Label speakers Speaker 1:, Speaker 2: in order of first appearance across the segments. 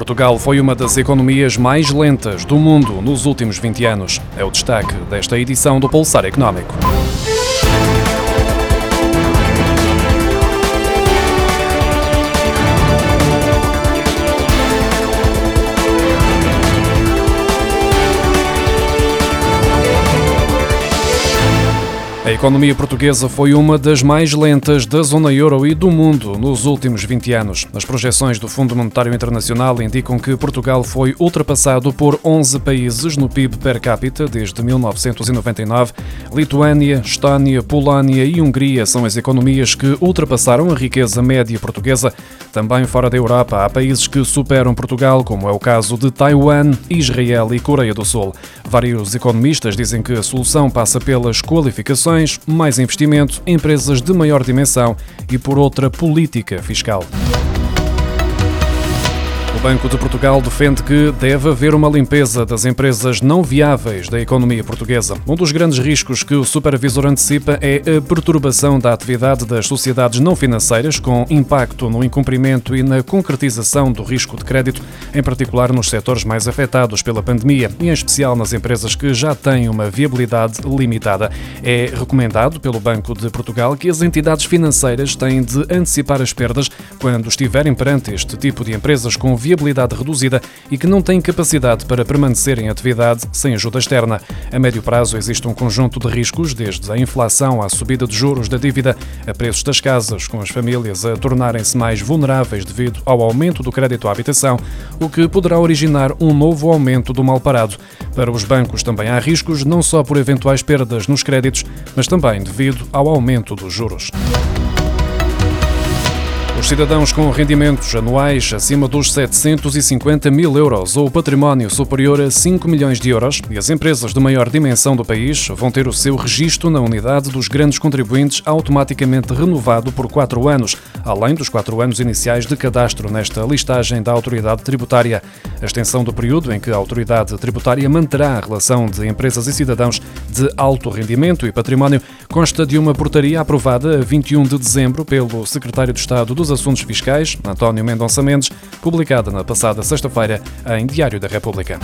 Speaker 1: Portugal foi uma das economias mais lentas do mundo nos últimos 20 anos. É o destaque desta edição do Pulsar Económico. A economia portuguesa foi uma das mais lentas da zona euro e do mundo nos últimos 20 anos. As projeções do Fundo Monetário Internacional indicam que Portugal foi ultrapassado por 11 países no PIB per capita desde 1999. Lituânia, Estónia, Polónia e Hungria são as economias que ultrapassaram a riqueza média portuguesa. Também fora da Europa há países que superam Portugal, como é o caso de Taiwan, Israel e Coreia do Sul. Vários economistas dizem que a solução passa pelas qualificações mais investimento, empresas de maior dimensão e por outra política fiscal. O Banco de Portugal defende que deve haver uma limpeza das empresas não viáveis da economia portuguesa. Um dos grandes riscos que o supervisor antecipa é a perturbação da atividade das sociedades não financeiras, com impacto no incumprimento e na concretização do risco de crédito, em particular nos setores mais afetados pela pandemia e, em especial, nas empresas que já têm uma viabilidade limitada. É recomendado pelo Banco de Portugal que as entidades financeiras têm de antecipar as perdas quando estiverem perante este tipo de empresas com viabilidade reduzida e que não têm capacidade para permanecer em atividade sem ajuda externa. A médio prazo existe um conjunto de riscos, desde a inflação à subida de juros da dívida, a preços das casas, com as famílias a tornarem-se mais vulneráveis devido ao aumento do crédito à habitação, o que poderá originar um novo aumento do mal parado. Para os bancos também há riscos, não só por eventuais perdas nos créditos, mas também devido ao aumento dos juros. Os cidadãos com rendimentos anuais acima dos 750 mil euros ou património superior a 5 milhões de euros e as empresas de maior dimensão do país vão ter o seu registro na unidade dos grandes contribuintes automaticamente renovado por quatro anos, além dos quatro anos iniciais de cadastro nesta listagem da autoridade tributária. A extensão do período em que a autoridade tributária manterá a relação de empresas e cidadãos de alto rendimento e património consta de uma portaria aprovada a 21 de dezembro pelo secretário de Estado dos Assuntos Fiscais, António Mendonça Mendes, publicada na passada sexta-feira em Diário da República.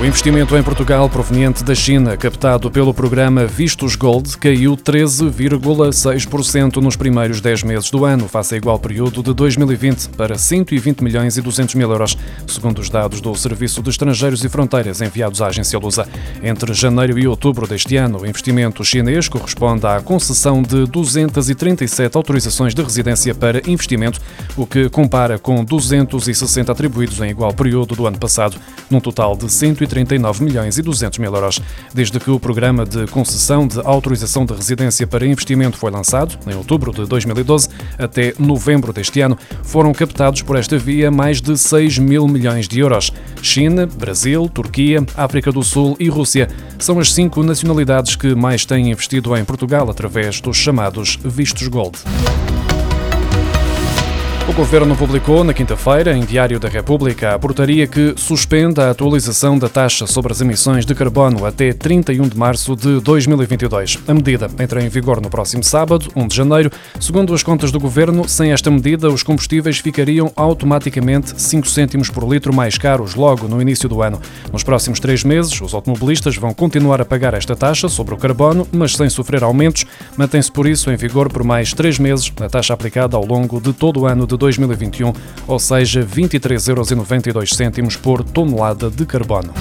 Speaker 1: O investimento em Portugal proveniente da China, captado pelo programa Vistos Gold, caiu 13,6% nos primeiros 10 meses do ano, face ao igual período de 2020, para 120 milhões e 200 mil euros, segundo os dados do Serviço de Estrangeiros e Fronteiras enviados à agência Lusa. Entre janeiro e outubro deste ano, o investimento chinês corresponde à concessão de 237 autorizações de residência para investimento, o que compara com 260 atribuídos em igual período do ano passado, num total de 130 39 milhões e 200 mil euros. Desde que o programa de concessão de autorização de residência para investimento foi lançado, em outubro de 2012 até novembro deste ano, foram captados por esta via mais de 6 mil milhões de euros. China, Brasil, Turquia, África do Sul e Rússia são as cinco nacionalidades que mais têm investido em Portugal através dos chamados vistos Gold. O Governo publicou na quinta-feira, em Diário da República, a portaria que suspende a atualização da taxa sobre as emissões de carbono até 31 de março de 2022. A medida entra em vigor no próximo sábado, 1 de janeiro. Segundo as contas do Governo, sem esta medida, os combustíveis ficariam automaticamente 5 cêntimos por litro mais caros logo no início do ano. Nos próximos três meses, os automobilistas vão continuar a pagar esta taxa sobre o carbono, mas sem sofrer aumentos. Mantém-se, por isso, em vigor por mais três meses a taxa aplicada ao longo de todo o ano de de 2021, ou seja, 23,92 euros por tonelada de carbono.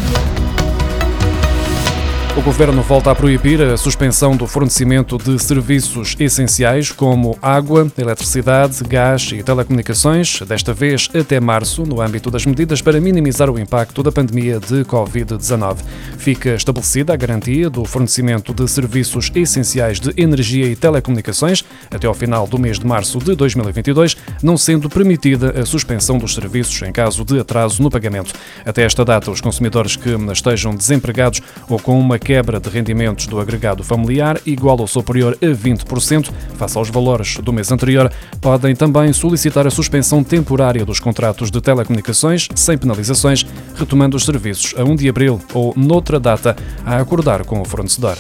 Speaker 1: O governo volta a proibir a suspensão do fornecimento de serviços essenciais como água, eletricidade, gás e telecomunicações, desta vez até março, no âmbito das medidas para minimizar o impacto da pandemia de Covid-19. Fica estabelecida a garantia do fornecimento de serviços essenciais de energia e telecomunicações até ao final do mês de março de 2022, não sendo permitida a suspensão dos serviços em caso de atraso no pagamento. Até esta data, os consumidores que estejam desempregados ou com uma quebra de rendimentos do agregado familiar igual ou superior a 20%, face aos valores do mês anterior, podem também solicitar a suspensão temporária dos contratos de telecomunicações sem penalizações, retomando os serviços a 1 de abril ou noutra data a acordar com o fornecedor.